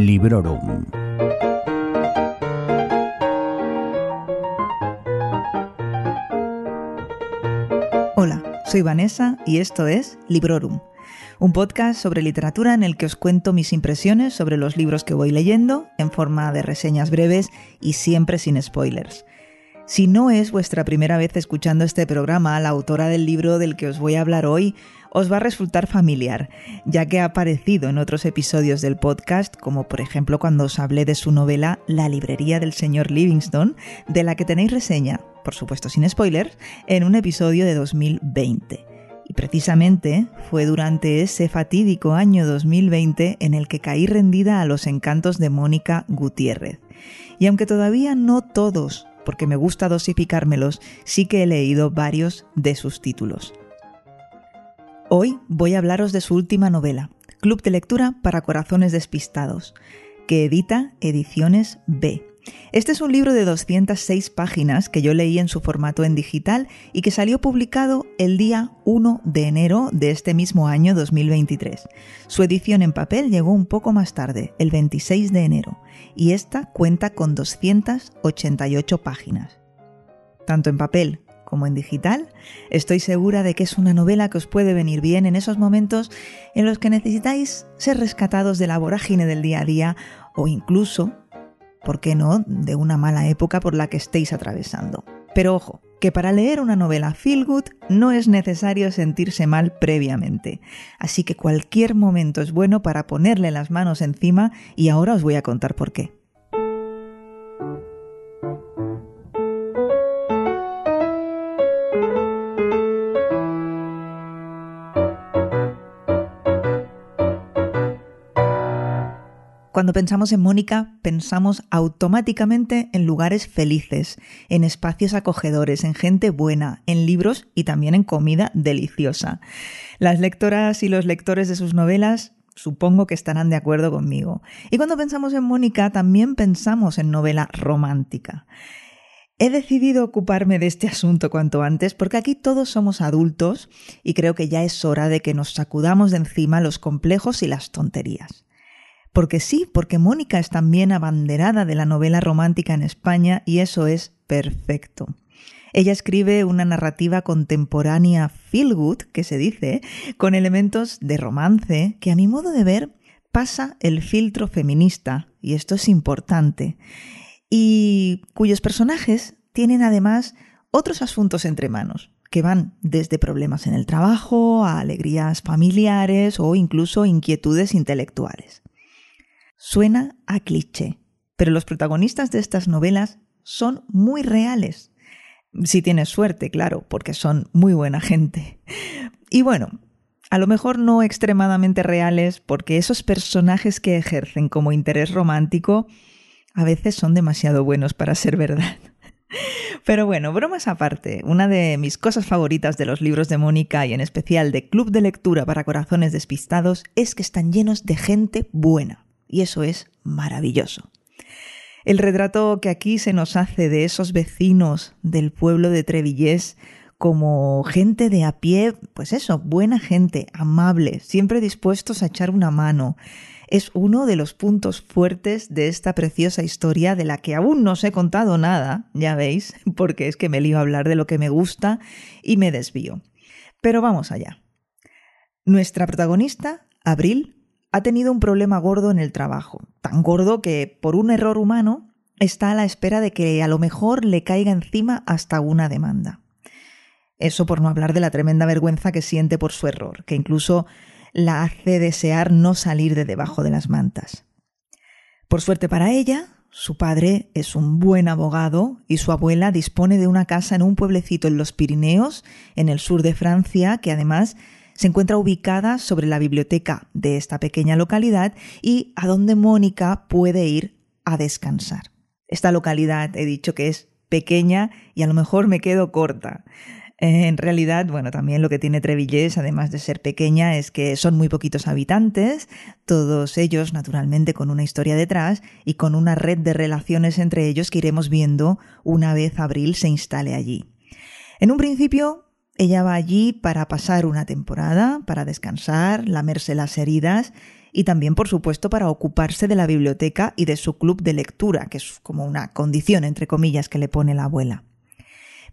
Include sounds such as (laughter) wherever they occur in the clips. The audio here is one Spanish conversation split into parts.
Librorum. Hola, soy Vanessa y esto es Librorum, un podcast sobre literatura en el que os cuento mis impresiones sobre los libros que voy leyendo en forma de reseñas breves y siempre sin spoilers. Si no es vuestra primera vez escuchando este programa, la autora del libro del que os voy a hablar hoy os va a resultar familiar, ya que ha aparecido en otros episodios del podcast, como por ejemplo cuando os hablé de su novela La librería del señor Livingstone, de la que tenéis reseña, por supuesto sin spoilers, en un episodio de 2020. Y precisamente fue durante ese fatídico año 2020 en el que caí rendida a los encantos de Mónica Gutiérrez. Y aunque todavía no todos porque me gusta dosificármelos, sí que he leído varios de sus títulos. Hoy voy a hablaros de su última novela, Club de Lectura para Corazones Despistados, que edita Ediciones B. Este es un libro de 206 páginas que yo leí en su formato en digital y que salió publicado el día 1 de enero de este mismo año 2023. Su edición en papel llegó un poco más tarde, el 26 de enero, y esta cuenta con 288 páginas. Tanto en papel como en digital, estoy segura de que es una novela que os puede venir bien en esos momentos en los que necesitáis ser rescatados de la vorágine del día a día o incluso ¿por qué no?, de una mala época por la que estéis atravesando. Pero ojo, que para leer una novela feel good no es necesario sentirse mal previamente. Así que cualquier momento es bueno para ponerle las manos encima y ahora os voy a contar por qué. Cuando pensamos en Mónica, pensamos automáticamente en lugares felices, en espacios acogedores, en gente buena, en libros y también en comida deliciosa. Las lectoras y los lectores de sus novelas supongo que estarán de acuerdo conmigo. Y cuando pensamos en Mónica, también pensamos en novela romántica. He decidido ocuparme de este asunto cuanto antes porque aquí todos somos adultos y creo que ya es hora de que nos sacudamos de encima los complejos y las tonterías. Porque sí, porque Mónica es también abanderada de la novela romántica en España y eso es perfecto. Ella escribe una narrativa contemporánea feel good, que se dice, con elementos de romance que a mi modo de ver pasa el filtro feminista, y esto es importante, y cuyos personajes tienen además otros asuntos entre manos, que van desde problemas en el trabajo a alegrías familiares o incluso inquietudes intelectuales. Suena a cliché, pero los protagonistas de estas novelas son muy reales. Si tienes suerte, claro, porque son muy buena gente. Y bueno, a lo mejor no extremadamente reales, porque esos personajes que ejercen como interés romántico a veces son demasiado buenos para ser verdad. (laughs) Pero bueno, bromas aparte, una de mis cosas favoritas de los libros de Mónica y en especial de Club de Lectura para Corazones Despistados es que están llenos de gente buena y eso es maravilloso. El retrato que aquí se nos hace de esos vecinos del pueblo de Trevillés como gente de a pie, pues eso, buena gente, amable, siempre dispuestos a echar una mano, es uno de los puntos fuertes de esta preciosa historia de la que aún no os he contado nada, ya veis, (laughs) porque es que me lío a hablar de lo que me gusta y me desvío. Pero vamos allá. Nuestra protagonista, Abril, ha tenido un problema gordo en el trabajo, tan gordo que por un error humano está a la espera de que a lo mejor le caiga encima hasta una demanda. Eso por no hablar de la tremenda vergüenza que siente por su error, que incluso la hace desear no salir de debajo de las mantas. Por suerte para ella, su padre es un buen abogado y su abuela dispone de una casa en un pueblecito en los Pirineos, en el sur de Francia, que además se encuentra ubicada sobre la biblioteca de esta pequeña localidad y a donde Mónica puede ir a descansar. Esta localidad he dicho que es pequeña y a lo mejor me quedo corta. En realidad, bueno, también lo que tiene Trevillés, además de ser pequeña, es que son muy poquitos habitantes, todos ellos naturalmente con una historia detrás y con una red de relaciones entre ellos que iremos viendo una vez Abril se instale allí. En un principio ella va allí para pasar una temporada, para descansar, lamerse las heridas y también, por supuesto, para ocuparse de la biblioteca y de su club de lectura, que es como una condición, entre comillas, que le pone la abuela.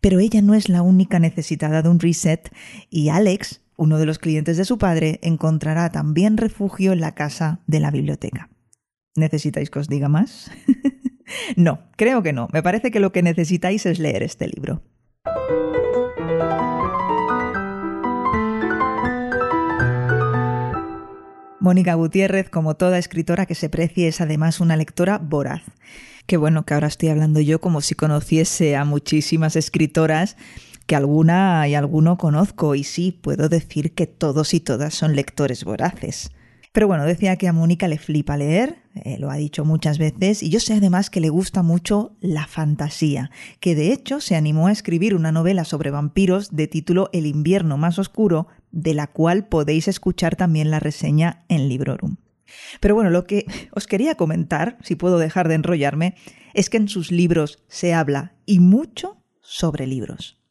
Pero ella no es la única necesitada de un reset y Alex, uno de los clientes de su padre, encontrará también refugio en la casa de la biblioteca. ¿Necesitáis que os diga más? (laughs) no, creo que no. Me parece que lo que necesitáis es leer este libro. Mónica Gutiérrez, como toda escritora que se precie, es además una lectora voraz. Qué bueno que ahora estoy hablando yo como si conociese a muchísimas escritoras, que alguna y alguno conozco, y sí, puedo decir que todos y todas son lectores voraces. Pero bueno, decía que a Mónica le flipa leer, eh, lo ha dicho muchas veces, y yo sé además que le gusta mucho la fantasía, que de hecho se animó a escribir una novela sobre vampiros de título El invierno más oscuro, de la cual podéis escuchar también la reseña en Librorum. Pero bueno, lo que os quería comentar, si puedo dejar de enrollarme, es que en sus libros se habla y mucho sobre libros.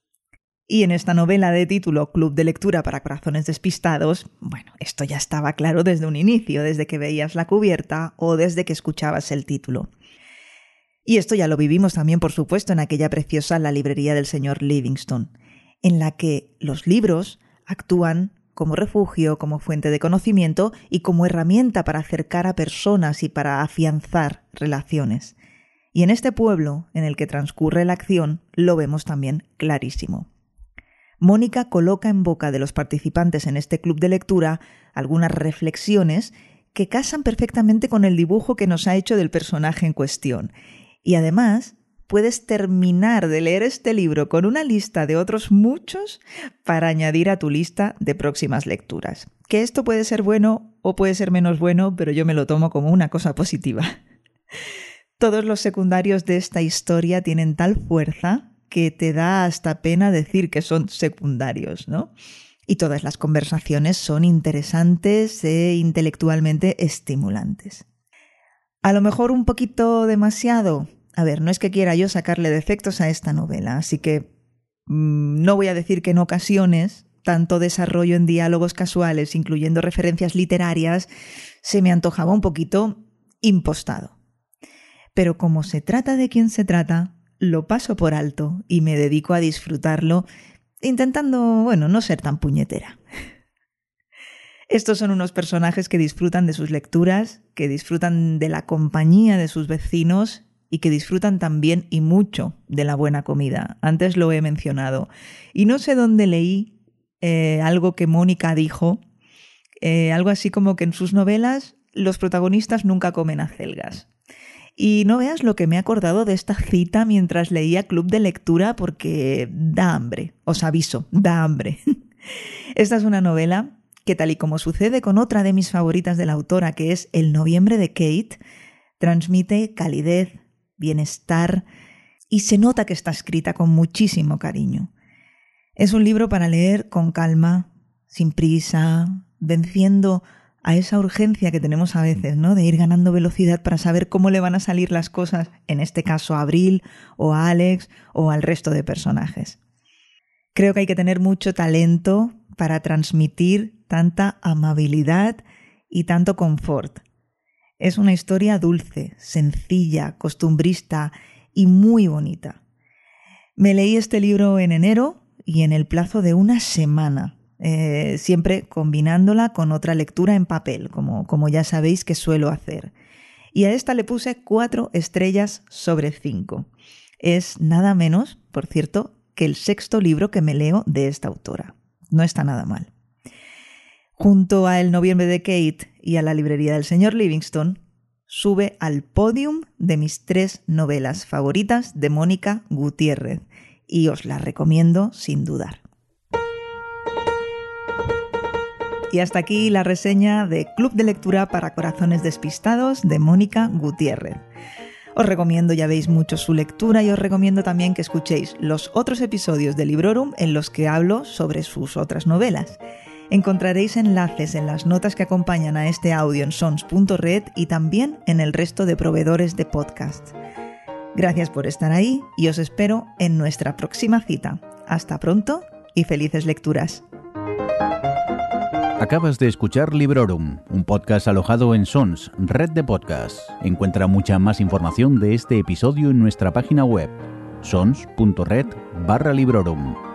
Y en esta novela de título Club de Lectura para Corazones Despistados, bueno, esto ya estaba claro desde un inicio, desde que veías la cubierta o desde que escuchabas el título. Y esto ya lo vivimos también, por supuesto, en aquella preciosa La librería del señor Livingstone, en la que los libros actúan como refugio, como fuente de conocimiento y como herramienta para acercar a personas y para afianzar relaciones. Y en este pueblo en el que transcurre la acción lo vemos también clarísimo. Mónica coloca en boca de los participantes en este club de lectura algunas reflexiones que casan perfectamente con el dibujo que nos ha hecho del personaje en cuestión. Y además, puedes terminar de leer este libro con una lista de otros muchos para añadir a tu lista de próximas lecturas. Que esto puede ser bueno o puede ser menos bueno, pero yo me lo tomo como una cosa positiva. (laughs) Todos los secundarios de esta historia tienen tal fuerza que te da hasta pena decir que son secundarios, ¿no? Y todas las conversaciones son interesantes e intelectualmente estimulantes. A lo mejor un poquito demasiado. A ver, no es que quiera yo sacarle defectos a esta novela, así que mm, no voy a decir que en ocasiones tanto desarrollo en diálogos casuales, incluyendo referencias literarias, se me antojaba un poquito impostado. Pero como se trata de quien se trata, lo paso por alto y me dedico a disfrutarlo, intentando, bueno, no ser tan puñetera. Estos son unos personajes que disfrutan de sus lecturas, que disfrutan de la compañía de sus vecinos y que disfrutan también y mucho de la buena comida. Antes lo he mencionado. Y no sé dónde leí eh, algo que Mónica dijo, eh, algo así como que en sus novelas los protagonistas nunca comen acelgas. Y no veas lo que me he acordado de esta cita mientras leía Club de Lectura porque da hambre, os aviso, da hambre. (laughs) esta es una novela que tal y como sucede con otra de mis favoritas de la autora, que es El noviembre de Kate, transmite calidez, bienestar y se nota que está escrita con muchísimo cariño. Es un libro para leer con calma, sin prisa, venciendo a esa urgencia que tenemos a veces, ¿no? De ir ganando velocidad para saber cómo le van a salir las cosas, en este caso a Abril o a Alex o al resto de personajes. Creo que hay que tener mucho talento para transmitir tanta amabilidad y tanto confort. Es una historia dulce, sencilla, costumbrista y muy bonita. Me leí este libro en enero y en el plazo de una semana eh, siempre combinándola con otra lectura en papel, como, como ya sabéis que suelo hacer. Y a esta le puse cuatro estrellas sobre cinco. Es nada menos, por cierto, que el sexto libro que me leo de esta autora. No está nada mal. Junto a El noviembre de Kate y a la librería del señor Livingstone, sube al podium de mis tres novelas favoritas de Mónica Gutiérrez y os la recomiendo sin dudar. Y hasta aquí la reseña de Club de Lectura para Corazones Despistados de Mónica Gutiérrez. Os recomiendo, ya veis mucho su lectura y os recomiendo también que escuchéis los otros episodios de Librorum en los que hablo sobre sus otras novelas. Encontraréis enlaces en las notas que acompañan a este audio en sons.red y también en el resto de proveedores de podcast. Gracias por estar ahí y os espero en nuestra próxima cita. Hasta pronto y felices lecturas. Acabas de escuchar Librorum, un podcast alojado en Sons, red de podcasts. Encuentra mucha más información de este episodio en nuestra página web, sons.red barra Librorum.